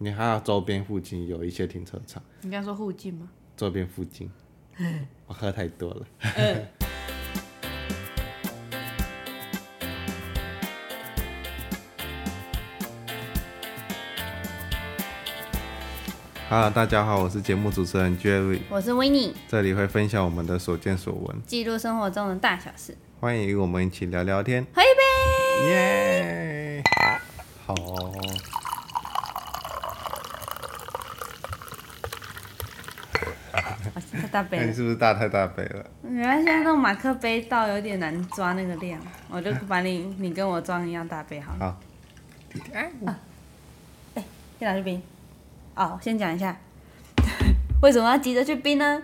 你还有周边附近有一些停车场，你刚说附近吗？周边附近，我喝太多了。Hello，大家好，我是节目主持人 Jerry，我是 w i n n i e 这里会分享我们的所见所闻，记录生活中的大小事。欢迎与我们一起聊聊天。喝一杯。耶！好，太大杯你是不是大太大杯了？原来现在那种马克杯倒有点难抓那个量，我就把你你跟我装一样大杯好了。好，先拿去冰。哦，先讲一下，为什么要急着去冰呢？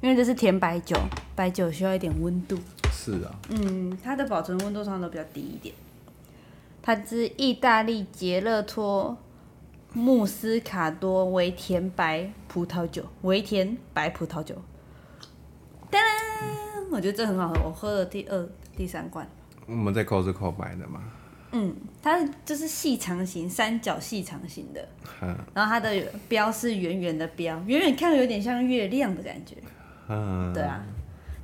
因为这是甜白酒，白酒需要一点温度。是啊，嗯，它的保存温度通常都比较低一点。它是意大利杰勒托穆斯卡多维甜白葡萄酒，维甜白葡萄酒。当然，我觉得这很好喝，我喝了第二、第三罐。我们在 Costco 买的嘛。嗯，它就是细长型，三角细长型的，嗯然后它的标是圆圆的标，远远看有点像月亮的感觉。嗯，对啊，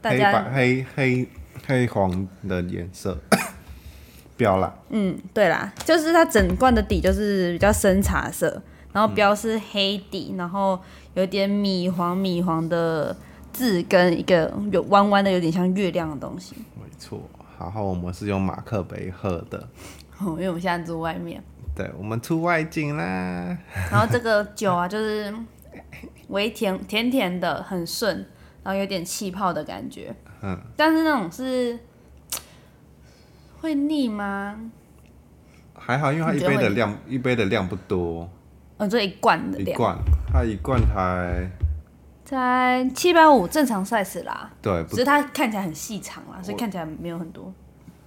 大黑白家黑黑黑黄的颜色 标啦，嗯，对啦，就是它整罐的底就是比较深茶色，然后标是黑底，然后有点米黄米黄的字跟一个有弯弯的有点像月亮的东西。没错。然后我们是用马克杯喝的，哦，因为我们现在住外面，对，我们出外景啦。然后这个酒啊，就是微甜甜甜的，很顺，然后有点气泡的感觉。嗯，但是那种是会腻吗？还好，因为它一杯的量一杯的量不多，哦，这一罐的量一罐，它一罐才才七百五，正常 size 啦。对只是它看起来很细长啦，所以看起来没有很多。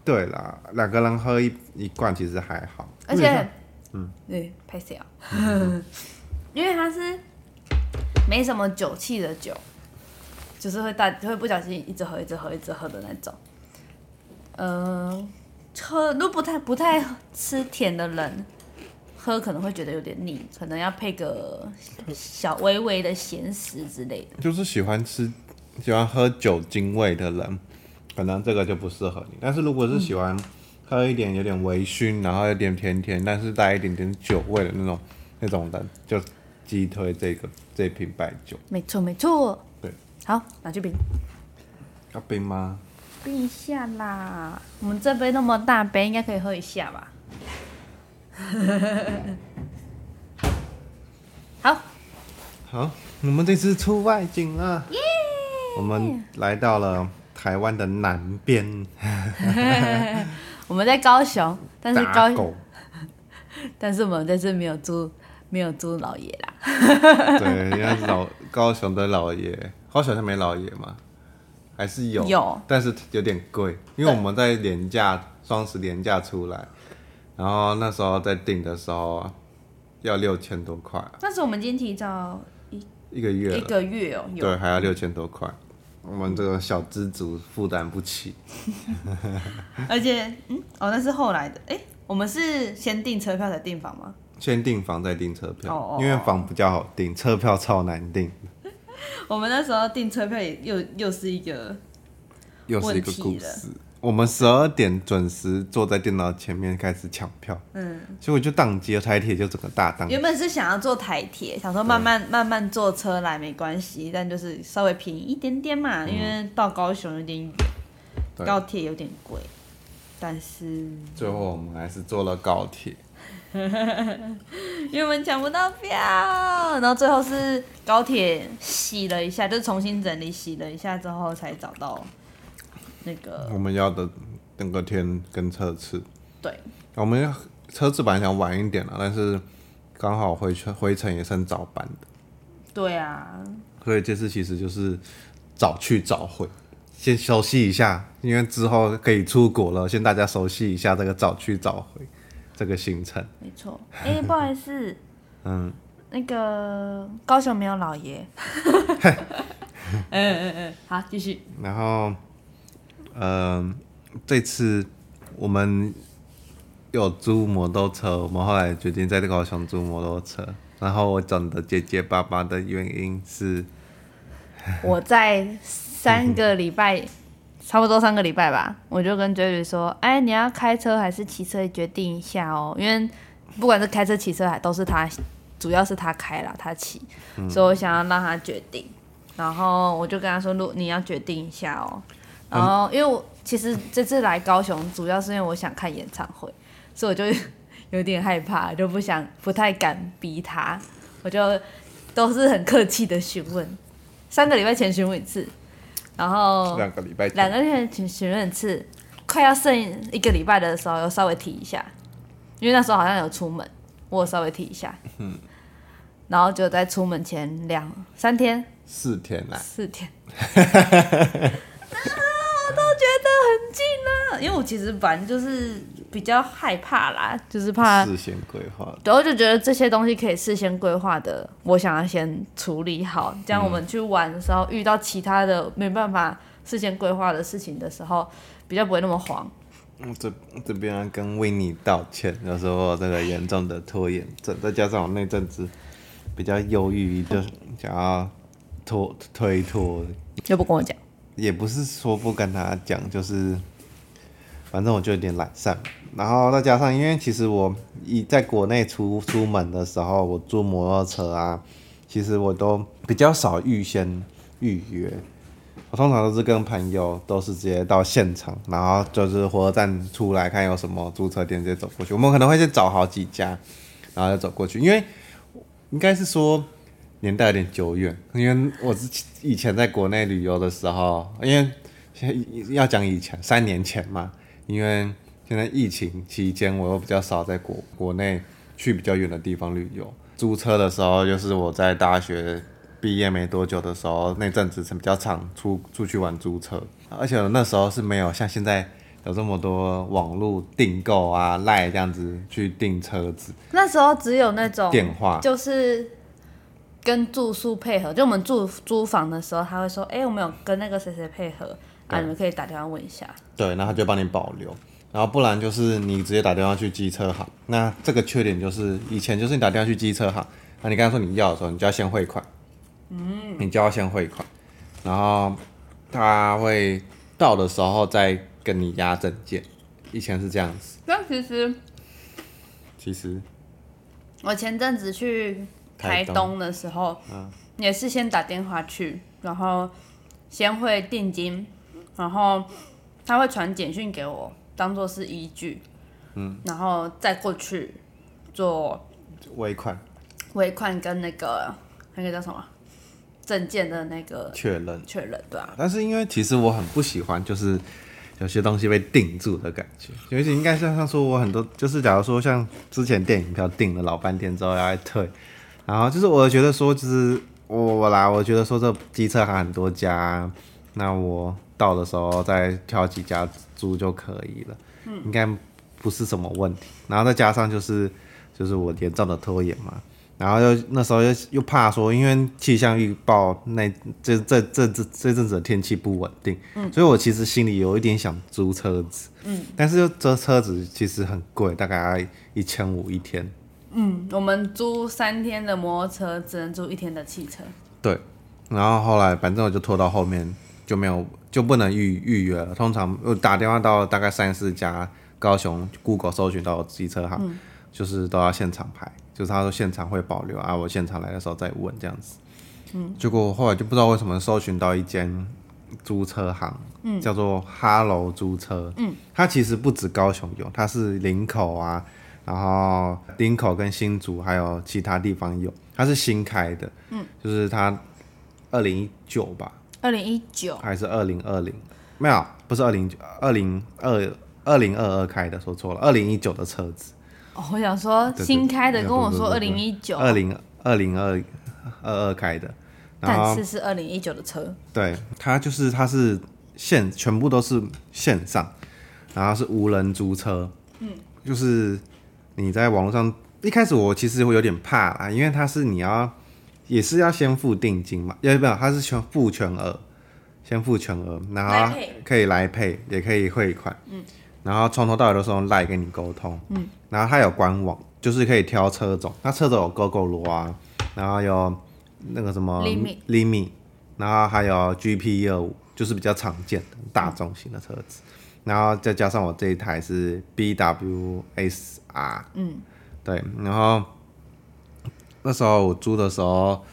对啦，两个人喝一一罐其实还好，而且，嗯，对，拍谁啊？因为它是没什么酒气的酒，就是会大会不小心一直喝、一直喝、一直喝的那种。呃，喝如果不太不太吃甜的人，喝可能会觉得有点腻，可能要配个小微微的咸食之类的。就是喜欢吃喜欢喝酒精味的人，可能这个就不适合你。但是如果是喜欢喝一点有点微醺，然后有点甜甜，但是带一点点酒味的那种那种人，就击推这个这瓶白酒。没错，没错。对，好，拿去冰。要冰吗？冰一下啦，我们这杯那么大杯，应该可以喝一下吧？好，好，我们这次出外景了，我们来到了台湾的南边，我们在高雄，但是高。但是我们这次没有租，没有租老爷啦。对，因为老高雄的老爷，高雄好像没老爷嘛，还是有，有。但是有点贵，因为我们在廉价双十廉价出来，然后那时候在订的时候啊要六千多块，但是我们今天提早一一一个月一，个月哦、有。对，还要六千多块，我们这个小资族负担不起，而且嗯，哦，那是后来的，哎、我们是先订车票才订房吗？先订房再订车票，因为房比较好订，车票超难订，我们那时候订车票也又又是一个，又是一个故事。我们十二点准时坐在电脑前面开始抢票，嗯，结果就宕机了，台铁就整个大宕原本是想要坐台铁，想说慢慢慢慢坐车来没关系，但就是稍微便宜一点点嘛，因为到高雄有点远，高铁有点贵，但是最后我们还是坐了高铁，因为我们抢不到票，然后最后是高铁洗了一下，就是重新整理洗了一下之后才找到那个我们要的那个天跟车次，对，我们要车次本来想晚一点了，但是刚好回去回程也剩早班的，对啊，所以这次其实就是早去早回，先熟悉一下，因为之后可以出国了，先大家熟悉一下这个早去早回这个行程。没错。哎、不好意思，嗯，那个高雄没有老爷。嗯嗯嗯，好，继续。然后，嗯、这次我们有租摩托车，我们后来决定在高雄租摩托车。然后我整的结结巴巴的原因是，我在三个礼拜，差不多三个礼拜吧，我就跟 Jerry 说，哎，你要开车还是骑车，决定一下哦，因为不管是开车、骑车，还都是他，主要是他开了，他骑，所以我想要让他决定。然后我就跟他说，如你要决定一下哦。然后因为我其实这次来高雄，主要是因为我想看演唱会，所以我就有点害怕，就不想不太敢逼他，我就都是很客气的询问，三个礼拜前询问一次，然后两个礼拜两个礼拜前询问次，快要剩一个礼拜的时候，又稍微提一下，因为那时候好像有出门，我稍微提一下，嗯，然后就在出门前两三天。四天啦，四天，啊，我都觉得很近啊，因为我其实反正就是比较害怕啦，就是怕事先规划，然后就觉得这些东西可以事先规划的，我想要先处理好，这样我们去玩的时候遇到其他的没办法事先规划的事情的时候，比较不会那么慌。这这边跟维尼道歉，有时候这个严重的拖延症，再加上我那阵子比较忧郁，就想要。拖推脱，又不跟我讲，也不是说不跟他讲，就是反正我就有点懒散。然后再加上，因为其实我一在国内出出门的时候，我坐摩托车啊，其实我都比较少预先预约。我通常都是跟朋友，都是直接到现场，然后就是火车站出来看有什么租车店，直接走过去。我们可能会先找好几家，然后就走过去，因为应该是说。年代有点久远，因为我是以前在国内旅游的时候，因为要讲以前三年前嘛，因为现在疫情期间，我又比较少在国国内去比较远的地方旅游。租车的时候，就是我在大学毕业没多久的时候，那阵子是比较常出出去玩租车，而且那时候是没有像现在有这么多网络订购啊、赖这样子去订车子。那时候只有那种电话，就是。跟住宿配合，就我们住租房的时候，他会说：“哎，我们有跟那个谁谁配合啊，你们可以打电话问一下。”对，然后他就帮你保留，然后不然就是你直接打电话去机车行。那这个缺点就是以前就是你打电话去机车行，那你刚才说你要的时候，你就要先汇款，嗯，你就要先汇款，然后他会到的时候再跟你押证件。以前是这样子。那其实，其实我前阵子去。台东的时候，也是先打电话去，然后先汇定金，然后他会传简讯给我，当做是依据，嗯，然后再过去做尾款，尾款跟那个那个叫什么证件的那个确认，确认对啊。但是因为其实我很不喜欢，就是有些东西被定住的感觉，尤其应该像像说我很多，就是假如说像之前电影票订了老半天之后要退。然后就是我觉得说，就是我我来，我觉得说这机车还很多家，那我到的时候再挑几家租就可以了，嗯，应该不是什么问题。然后再加上就是就是我严重的拖延嘛，然后又那时候又又怕说，因为气象预报那这这这这这阵子的天气不稳定，嗯，所以我其实心里有一点想租车子，嗯，但是又这车子其实很贵，大概一千五一天。嗯，我们租三天的摩托车，只能租一天的汽车。对，然后后来反正我就拖到后面就没有，就不能预预约了。通常我打电话到大概三四家高雄 Google 搜寻到机车行，就是都要现场排，就是他说现场会保留啊，我现场来的时候再问这样子。嗯，结果后来就不知道为什么搜寻到一间租车行，嗯，叫做哈喽租车，嗯，它其实不止高雄有，它是林口啊。然后林口跟新竹还有其他地方有，它是新开的，嗯，就是它二零一九吧，二零一九还是二零二零？没有，不是二零九，二零二二零二二开的，说错了，二零一九的车子。哦，我想说新开的，跟我说二零一九，二零二零二二二开的，但是是二零一九的车。对，它就是它是线全部都是线上，然后是无人租车，嗯，就是。你在网络上一开始我其实会有点怕啊，因为它是你要也是要先付定金嘛，要不要？他是全付全额，先付全额，然后可以来配，也可以汇款，嗯，然后从头到尾都是用赖跟你沟通，嗯，然后他有官网，就是可以挑车种，那车种有 GoGo 罗啊，然后有那个什么 Limi Limi，然后还有 GP 一二五，就是比较常见的大众型的车子，然后再加上我这一台是 BWSR，嗯，对，然后那时候我租的时候，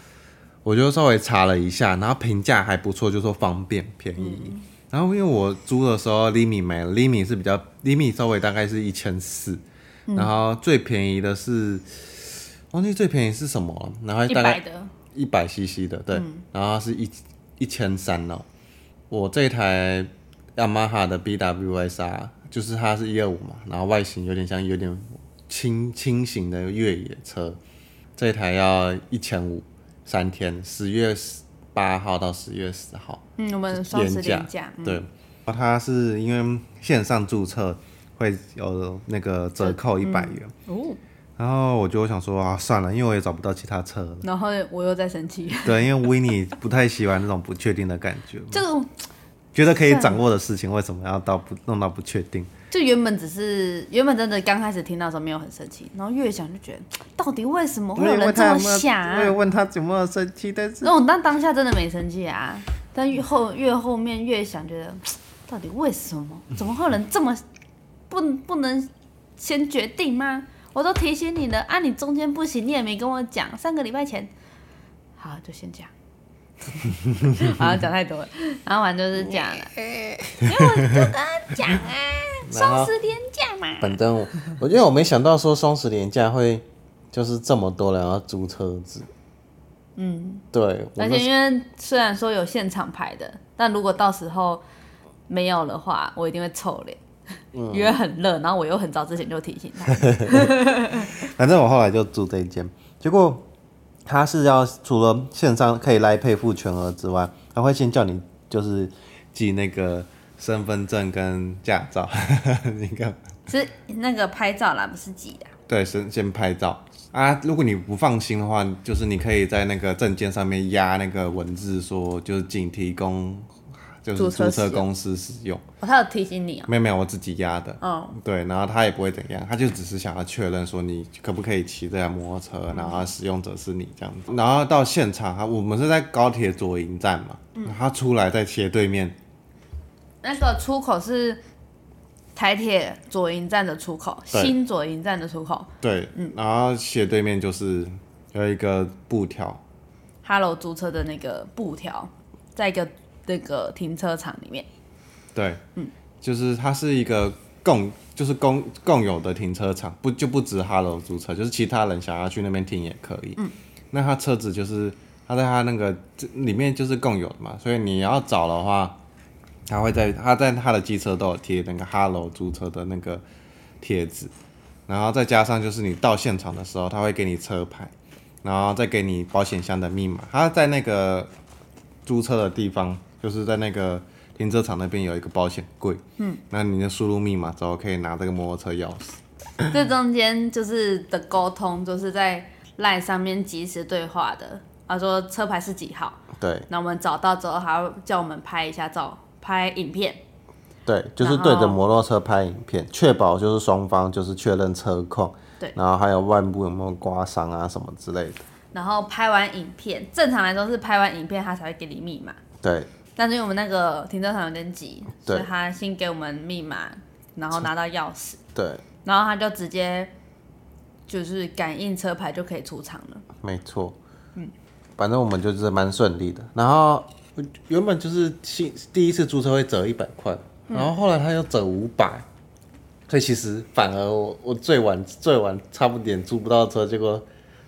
我就稍微查了一下，然后评价还不错，就说方便便宜。然后因为我租的时候 Limi 没了，Limi 是比较 Limi 稍微大概是一千四，然后最便宜的是忘记最便宜是什么了，然后大概一百 CC 的，对，然后是一一千三哦。我这台雅马哈的 BWSR，就是它是一二五嘛，然后外形有点像有点轻轻型的越野车，这台要一千五，三天，十月八号到十月十号。嗯，我们双十连假，嗯对，它是因为线上注册会有那个折扣一百元，哦，然后我就想说啊，算了，因为我也找不到其他车了。然后我又在生气，对，因为 w i n n i 不太喜欢那种不确定的感觉，这种觉得可以掌握的事情，为什么要到不弄到不确定？就原本只是原本真的刚开始听到的时候没有很生气，然后越想就觉得到底为什么会有人这么想啊？我有问他有没有生气，但是那我当当下真的没生气啊，但越后越后面越想，觉得到底为什么？怎么会有人这么不不能先决定吗？我都提醒你了啊，你中间不行，你也没跟我讲，三个礼拜前，好就先讲。好，讲太多了，然后反正就是讲了，因为我就跟他讲啊，双十连假嘛，反正我我因为我没想到说双十连假会就是这么多人要租车子，嗯，对，而且因为虽然说有现场排的，但如果到时候没有的话，我一定会臭脸，嗯。因为很热，然后我又很早之前就提醒他，反正我后来就租这一间，结果他是要除了线上可以来配付全额之外，他会先叫你就是寄那个身份证跟驾照，你看。是那个拍照啦，不是挤的。对，先先拍照啊。如果你不放心的话，就是你可以在那个证件上面压那个文字，说就是仅提供就是注册注册使用公司使用。哦，他有提醒你哦。没有没有，我自己压的。哦，对，然后他也不会怎样，他就只是想要确认说你可不可以骑这辆摩托车，然后使用者是你这样子。然后到现场，他我们是在高铁左营站嘛，他出来在斜对面，那个出口是台铁左营站的出口，对新左营站的出口。对，然后斜对面就是有一个布条，Hello 租车的那个布条，在一个那个停车场里面。对，嗯，就是它是一个共，就是共共有的停车场，不就不止 Hello 租车，就是其他人想要去那边停也可以。嗯，那他车子就是他在他那个这里面就是共有的嘛，所以你要找的话，他会在他在他的机车都有贴那个 Hello 租车的那个贴纸，然后再加上就是你到现场的时候，他会给你车牌，然后再给你保险箱的密码。他在那个租车的地方，就是在那个停车场那边有一个保险柜，嗯，那你就输入密码之后，可以拿这个摩托车钥匙。这中间就是的沟通，就是在 LINE 上面及时对话的。他说车牌是几号，对那我们找到之后，还要叫我们拍一下照，拍影片。对，就是对着摩托车拍影片，确保就是双方就是确认车况，对。然后还有外部有没有刮伤啊什么之类的，然后拍完影片，正常来说是拍完影片他才会给你密码，对。但是因为我们那个停车场有点挤，对。所以他先给我们密码，然后拿到钥匙，对，然后他就直接就是感应车牌就可以出场了。没错，嗯，反正我们就是蛮顺利的。然后原本就是新第一次租车会折一百块，然后后来他又折五百，所以其实反而我我最晚最晚差不点租不到车，结果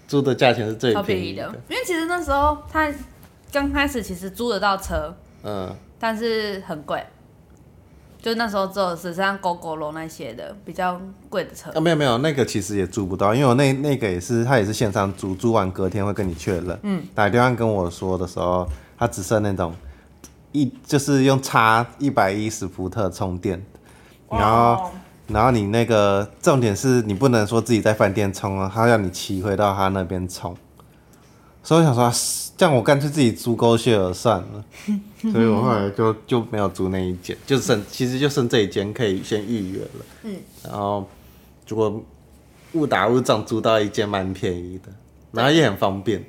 租的价钱是最超便宜的，因为其实那时候他刚开始其实租得到车，嗯，但是很贵，就那时候只有只剩下 GoGo 罗那些的比较贵的车。啊，。没有没有，那个其实也租不到，因为我那那个也是他也是线上租，租完隔天会跟你确认。嗯，打电话跟我说的时候，他只剩那种一就是用插一百一十伏特充电，然后哦然后你那个重点是你不能说自己在饭店充啊，他要你骑回到他那边充。所以我想说，啊这样我干脆自己租勾血尔算了。所以我后来就就没有租那一间，就剩其实就剩这一间可以先预约了。嗯，然后如果误打误撞租到一间蛮便宜的，然后也很方便，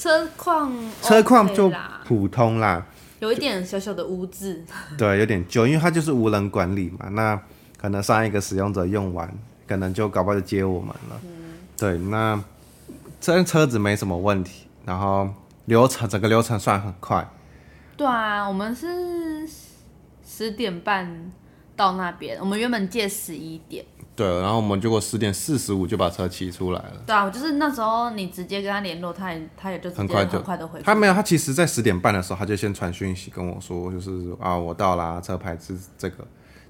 车况车况就，普通啦，有一点小小的污渍。对，有点旧，因为它就是无人管理嘛，那可能上一个使用者用完，可能就搞不好就接我们了。对，那这车子没什么问题，然后流程整个流程算很快，对啊，我们是十点半到那边，我们原本借十一点。对，然后我们结果十点四十五就把车骑出来了。对啊，就是那时候你直接跟他联络，他也他也就很快就很快的回。他没有，他其实在十点半的时候，他就先传讯息跟我说，就是啊，我到啦，车牌是这个。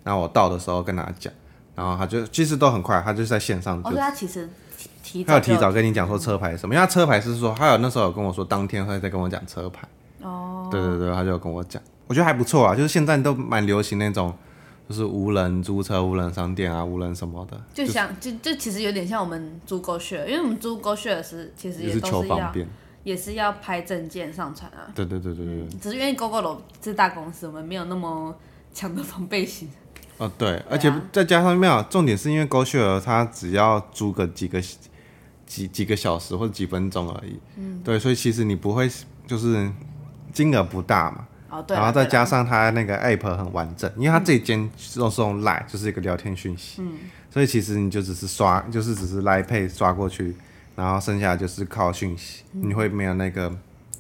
然后我到的时候跟他讲，然后他就其实都很快，他就在线上哦，就对，他其实提提他有提早跟你讲说车牌是什么，因为他车牌是说，他有那时候有跟我说当天会再跟我讲车牌。哦，对对对，他就有跟我讲，我觉得还不错啊，就是现在都蛮流行那种，就是无人租车、无人商店啊、无人什么的，就像就就其实有点像我们租 GoShare，因为我们租 GoShare 是其实也是求都是要方便。也是要拍证件上传啊，对对对对对，只是因为 GoGo 是大公司，我们没有那么强的防备心。哦对，而且再加上没有，重点是因为 GoShare 它只要租个几个几几个小时或者几分钟而已，嗯，对，所以其实你不会就是金额不大嘛，哦，对啊，然后再加上它那个 app 很完整，因为它这间都是用 Line，就是一个聊天讯息，嗯，所以其实你就只是刷，就是只是 Line Pay 刷过去，然后剩下就是靠讯息，你会没有那个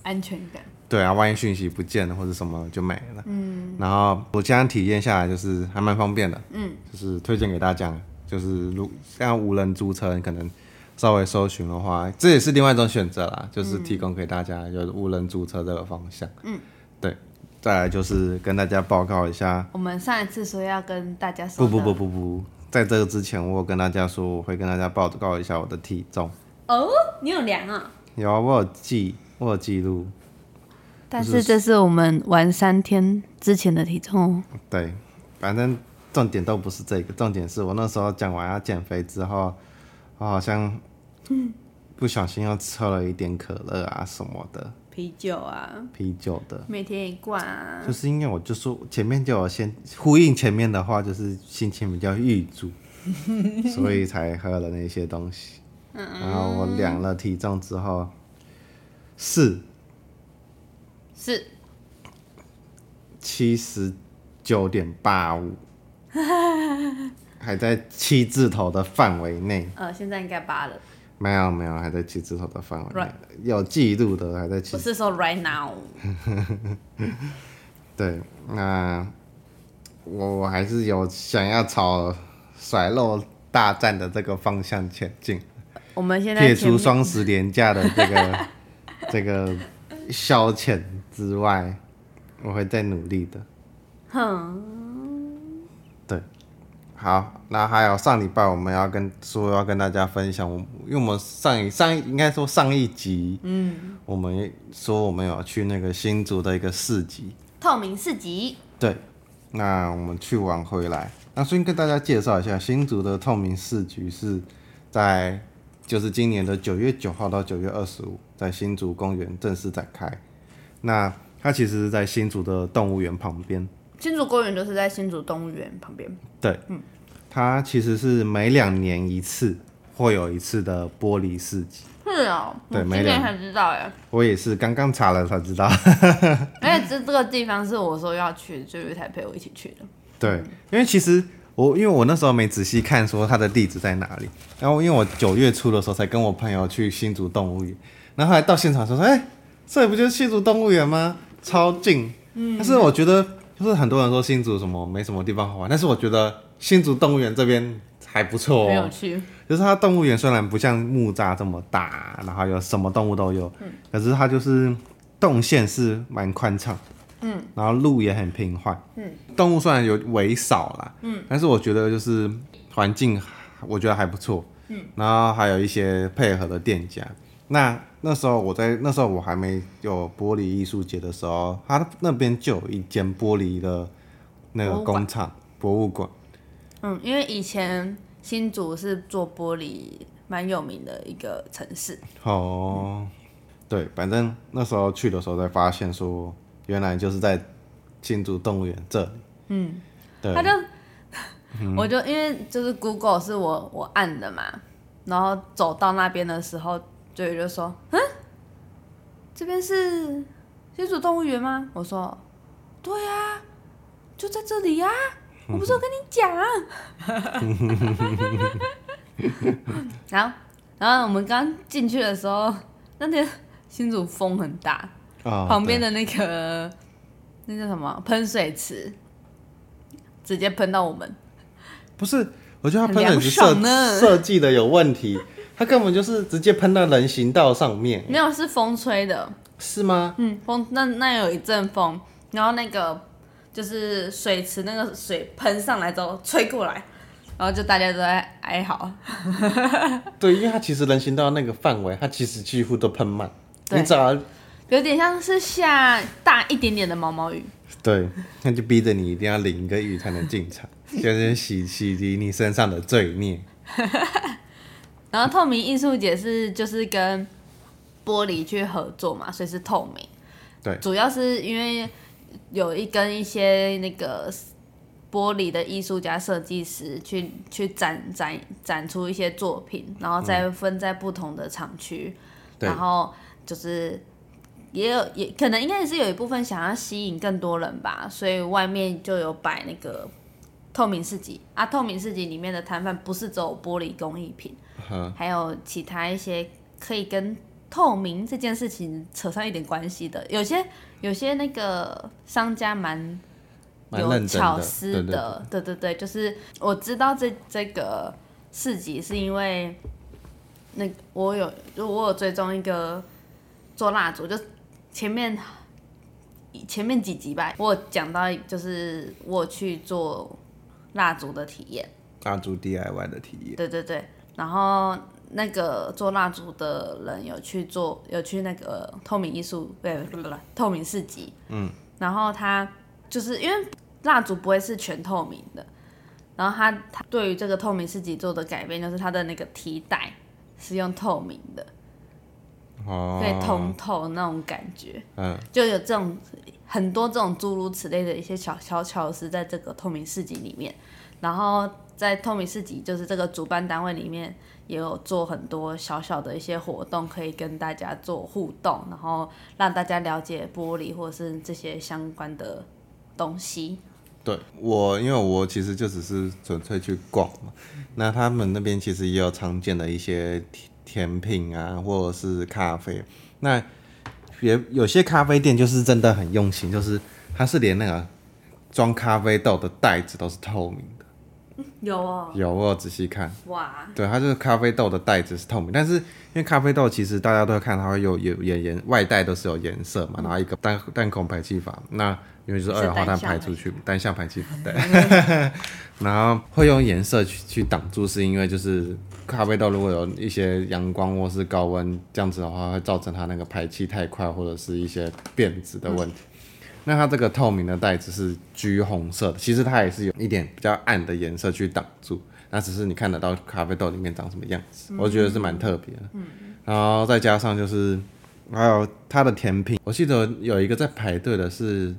安全感。对啊，万一讯息不见了或者什么就没了，嗯，然后我这样体验下来就是还蛮方便的，嗯，就是推荐给大家，就是如像无人租车，你可能稍微搜寻的话，这也是另外一种选择啦，就是提供给大家有无人租车这个方向，嗯，对，再来就是跟大家报告一下，我们上一次说要跟大家说不不不不不，在这个之前我有跟大家说我会跟大家报告一下我的体重，哦，你有量啊？有啊，我有记，我有记录，但是这是我们玩三天之前的体重。哦。对，反正重点都不是这个，重点是我那时候讲完要减肥之后，我好像不小心又喝了一点可乐啊什么的，啤酒啊，啤酒的，每天一罐啊。就是因为我就说前面就有先呼应前面的话，就是心情比较郁卒，所以才喝了那些东西。然后我量了体重之后，是是七十九点八五，还在七字头的范围内。呃，现在应该八了。没有没有，还在七字头的范围有记录的还在七我。是说 right now。对，那我我还是有想要朝甩肉大战的这个方向前进，我们现在撇除前面双十连假的这个 这个消遣之外，我会再努力的。哼，对，好，那还有上礼拜我们要跟说要跟大家分享，我因为我们上一上一应该说上一集，嗯，我们说我们有去那个新竹的一个市集，透明市集。对，那我们去完回来，那先跟大家介绍一下新竹的透明市集是在就是今年的九月九号到九月二十五，在新竹公园正式展开。那它其实是在新竹的动物园旁边，新竹公园就是在新竹动物园旁边。对，它其实是每两年一次会有一次的玻璃市集。是哦，对今年才知道哎。我也是刚刚查了才知道。而且这这个地方是我说要去，就玉才陪我一起去的。对，因为其实我因为我那时候没仔细看说它的地址在哪里，然后因为我九月初的时候才跟我朋友去新竹动物园，然后后来到现场说说，哎、这里不就是新竹动物园吗？超近。嗯。但是我觉得就是很多人说新竹什么没什么地方好玩，但是我觉得新竹动物园这边还不错哦。很有趣。就是它动物园虽然不像木栅这么大，然后有什么动物都有，嗯可是它就是动线是蛮宽敞，嗯，然后路也很平缓，嗯，动物虽然有为少啦，嗯，但是我觉得就是环境我觉得还不错，嗯，然后还有一些配合的店家。那那时候我在那时候我还没有玻璃艺术节的时候，他那边就有一间玻璃的那个工厂博物馆。嗯，因为以前新竹是做玻璃蛮有名的一个城市。哦，对，反正那时候去的时候才发现说，原来就是在新竹动物园这里。嗯，对他，就，我就因为就是 Google 是我我按的嘛，然后走到那边的时候，就有就说：“嗯，这边是新竹动物园吗？”我说：“对呀，就在这里呀，我不是有跟你讲。”然后，然后我们刚进去的时候，那天新竹风很大，啊，旁边的那个那叫什么喷水池，直接喷到我们。不是，我觉得他喷很凉的是设设计的有问题，他根本就是直接喷到人行道上面，没有，是风吹的。是吗？嗯，风那那有一阵风，然后那个就是水池那个水喷上来之后吹过来，然后就大家都在哀嚎。对，因为它其实人行道那个范围，它其实几乎都喷满，对你只要有点像是下大一点点的毛毛雨。对，那就逼着你一定要淋一个雨才能进场，就是洗 洗涤你身上的罪孽。然后透明艺术节是就是跟玻璃去合作嘛，所以是透明。对主要是因为有一跟一些那个玻璃的艺术家、设计师去去展展展出一些作品，然后再分在不同的厂区，对然后就是。也有也可能应该也是有一部分想要吸引更多人吧，所以外面就有摆那个透明市集啊。透明市集里面的摊贩不是只有玻璃工艺品，嗯还有其他一些可以跟透明这件事情扯上一点关系的。有些有些那个商家蛮有巧思对对的，对对对，就是我知道这这个市集是因为那我有就我有追踪一个做蜡烛，就前面前面几集吧，我有讲到就是我去做蜡烛的体验。蜡烛 DIY 的体验，对对对，然后那个做蜡烛的人有去做，有去那个透明艺术，对，不不不，透明市集，嗯，然后他就是因为蜡烛不会是全透明的，然后他他对于这个透明市集做的改变，就是他的那个提带是用透明的，哦，可以通透那种感觉，嗯，就有这种很多这种诸如此类的一些小小巧思在这个透明市集里面，然后在透明市集就是这个主办单位里面也有做很多小小的一些活动，可以跟大家做互动，然后让大家了解玻璃或者是这些相关的东西。对我，因为我其实就只是纯粹去逛嘛。那他们那边其实也有常见的一些甜甜品啊，或者是咖啡。那也有些咖啡店就是真的很用心，就是它是连那个装咖啡豆的袋子都是透明的。有哦，有，我有仔细看。哇，对，它就是咖啡豆的袋子是透明，但是因为咖啡豆其实大家都会看它会有有颜颜外带都是有颜色嘛，然后一个单单孔排气阀，那因为就是二氧化碳排出去，单向排气阀对，然后会用颜色去去挡住，是因为就是咖啡豆如果有一些阳光或是高温这样子的话，会造成它那个排气太快或者是一些变质的问题。那它这个透明的袋子是橘红色的，其实它也是有一点比较暗的颜色去挡住，那只是你看得到咖啡豆里面长什么样子，我觉得是蛮特别的。然后再加上就是还有它的甜品，我记得有一个在排队的是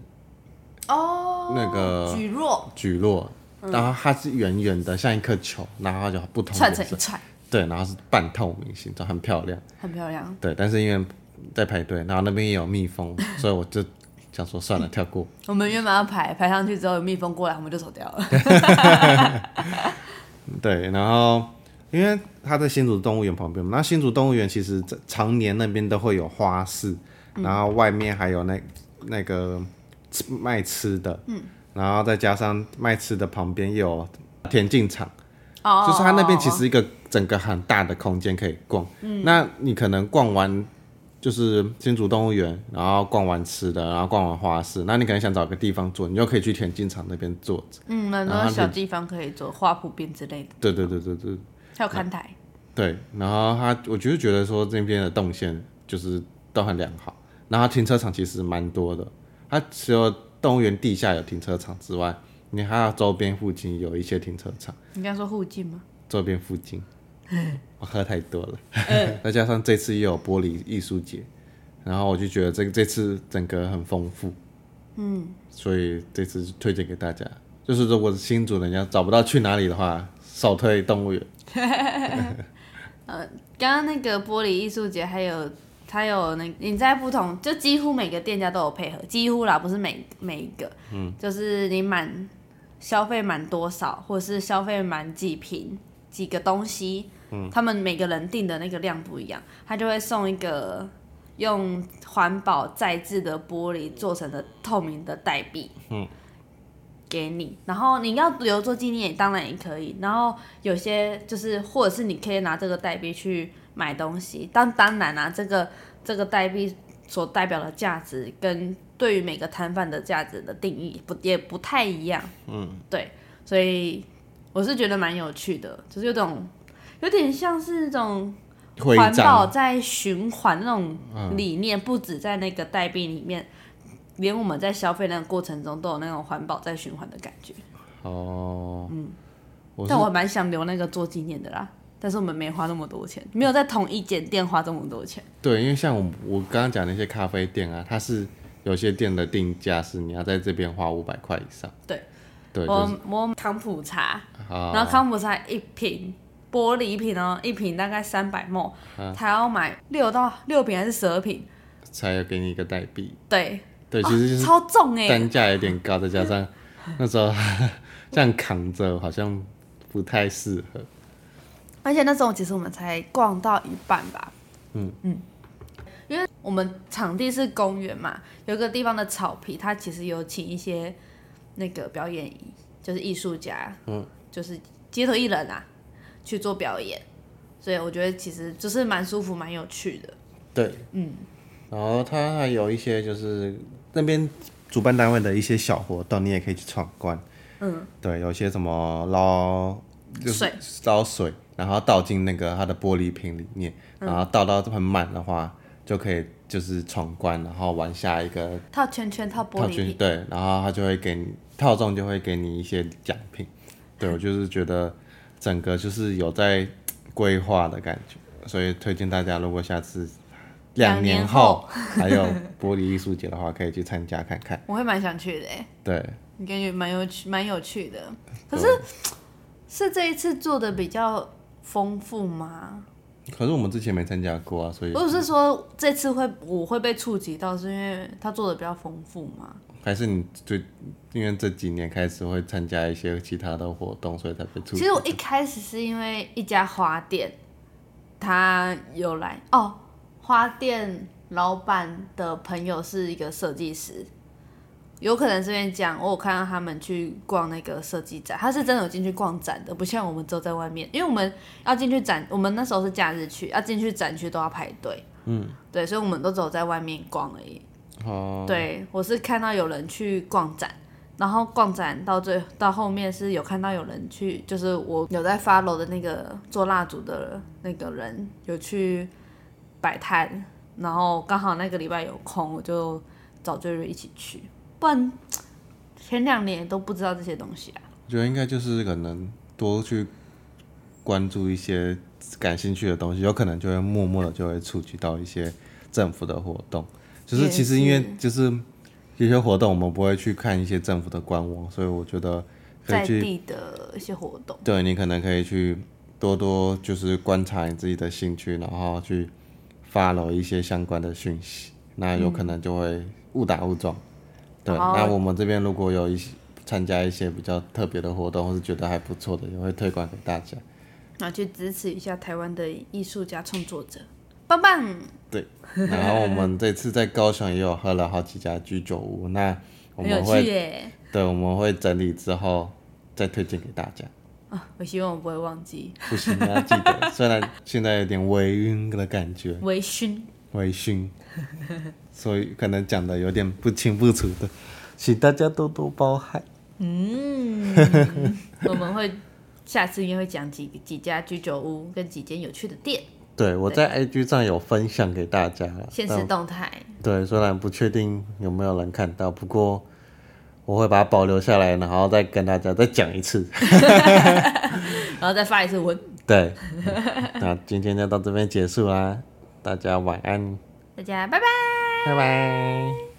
哦，那个菊若菊络，然后它是圆圆的，像一颗球，然后它就不同串成一，串，对，然后是半透明形状，很漂亮。很漂亮。对，但是因为在排队，然后那边也有蜜蜂，所以我就想说算了，跳过。我们原本要排排上去之后，有蜜蜂过来，我们就走掉了。对，然后因为它在新竹动物园旁边嘛，那新竹动物园其实在常年那边都会有花市，然后外面还有那那个吃卖吃的，嗯，然后再加上卖吃的旁边又有田径场，哦，就是它那边其实一个整个很大的空间可以逛，嗯，那你可能逛完。就是新竹动物园，然后逛完吃的，然后逛完花市，那你可能想找个地方坐，你就可以去田径场那边坐着。嗯，很多小地方可以坐花圃边之类的，对对对对对，还有看台。对，然后他，我就是觉得说这边的动线就是都很良好，然后停车场其实蛮多的，它除了动物园地下有停车场之外，你还要周边附近有一些停车场，你刚说附近吗？周边附近，我喝太多了，再加上这次又有玻璃艺术节，然后我就觉得这这次整个很丰富，嗯，所以这次推荐给大家，就是如果新主人家找不到去哪里的话，首推动物园。呃，刚刚那个玻璃艺术节还有还有那你在不同就几乎每个店家都有配合，几乎啦不是每每一个，嗯，就是你满消费满多少，或者是消费满几瓶几个东西，嗯，他们每个人订的那个量不一样，他就会送一个用环保再制的玻璃做成的透明的代币，嗯。给你，然后你要留作纪念，当然也可以。然后有些就是，或者是你可以拿这个代币去买东西。但当然啊，这个这个代币所代表的价值，跟对于每个摊贩的价值的定义不也不太一样。嗯，对，所以我是觉得蛮有趣的，就是有种有点像是那种环保在循环那种理念，不止在那个代币里面。连我们在消费那个过程中都有那种环保在循环的感觉。哦，嗯，但我蛮想留那个做纪念的啦。但是我们没花那么多钱，没有在同一间店花这么多钱。对，因为像我我刚刚讲那些咖啡店啊，它是有些店的定价是你要在这边花五百块以上。对，对，我我康普茶，然后康普茶一瓶玻璃瓶哦，一瓶大概三百沫，他要买六到六瓶还是十二瓶，才要给你一个代币。对。对，其实就是超重哎，单价有点高，再加上 那时候 这样扛着好像不太适合。而且那时候其实我们才逛到一半吧。嗯嗯，因为我们场地是公园嘛，有个地方的草皮，它其实有请一些那个表演，就是艺术家，嗯，就是街头艺人啊去做表演，所以我觉得其实就是蛮舒服、蛮有趣的。对，嗯，然后它还有一些就是。那边主办单位的一些小活动，你也可以去闯关。嗯，对，有些什么捞水，烧水，然后倒进那个它的玻璃瓶里面，然后倒到很满的话，就可以就是闯关，然后玩下一个套圈圈套玻璃瓶。对，然后他就会给你套中，就会给你一些奖品。对我就是觉得整个就是有在规划的感觉，所以推荐大家，如果下次。两年后还有玻璃艺术节的话，可以去参加看看。我会蛮想去的诶。对，你感觉蛮有趣，蛮有趣的。可是是这一次做的比较丰富吗？可是我们之前没参加过啊，所以不是说这次会我会被触及到，是因为他做的比较丰富吗？还是你最因为这几年开始会参加一些其他的活动，所以才被触？其实我一开始是因为一家花店，他有来哦。花店老板的朋友是一个设计师，有可能这边讲，我有看到他们去逛那个设计展，他是真的有进去逛展的，不像我们走在外面，因为我们要进去展，我们那时候是假日去，要进去展区都要排队，嗯，对，所以我们都只有在外面逛而已。哦，对我是看到有人去逛展，然后逛展到最到后面是有看到有人去，就是我有在发楼的那个做蜡烛的那个人有去。摆摊，然后刚好那个礼拜有空，我就找追瑞一起去。不然前两年都不知道这些东西啊。我觉得应该就是可能多去关注一些感兴趣的东西，有可能就会默默的就会触及到一些政府的活动。就是其实因为就是有些活动我们不会去看一些政府的官网，所以我觉得在地的一些活动，对你可能可以去多多就是观察你自己的兴趣，然后去。发了一些相关的讯息，那有可能就会误打误撞。对，那我们这边如果有一些参加一些比较特别的活动，或是觉得还不错的，也会推广给大家。那去支持一下台湾的艺术家创作者，棒棒。对，然后我们这次在高雄也有喝了好几家居酒屋，那我们会对，我们会整理之后再推荐给大家。啊，我希望我不会忘记。不行，要记得。虽然现在有点微晕的感觉。微醺。微醺。所以可能讲的有点不清不楚的，请大家多多包涵。嗯。我们会下次应该会讲几几家居酒屋跟几间有趣的店。对，我在 IG 上有分享给大家。现实动态。对，虽然不确定有没有人看到，不过。我会把它保留下来，然后再跟大家再讲一次，然后再发一次文。对，那今天就到这边结束啦，大家晚安，大家拜拜，拜拜。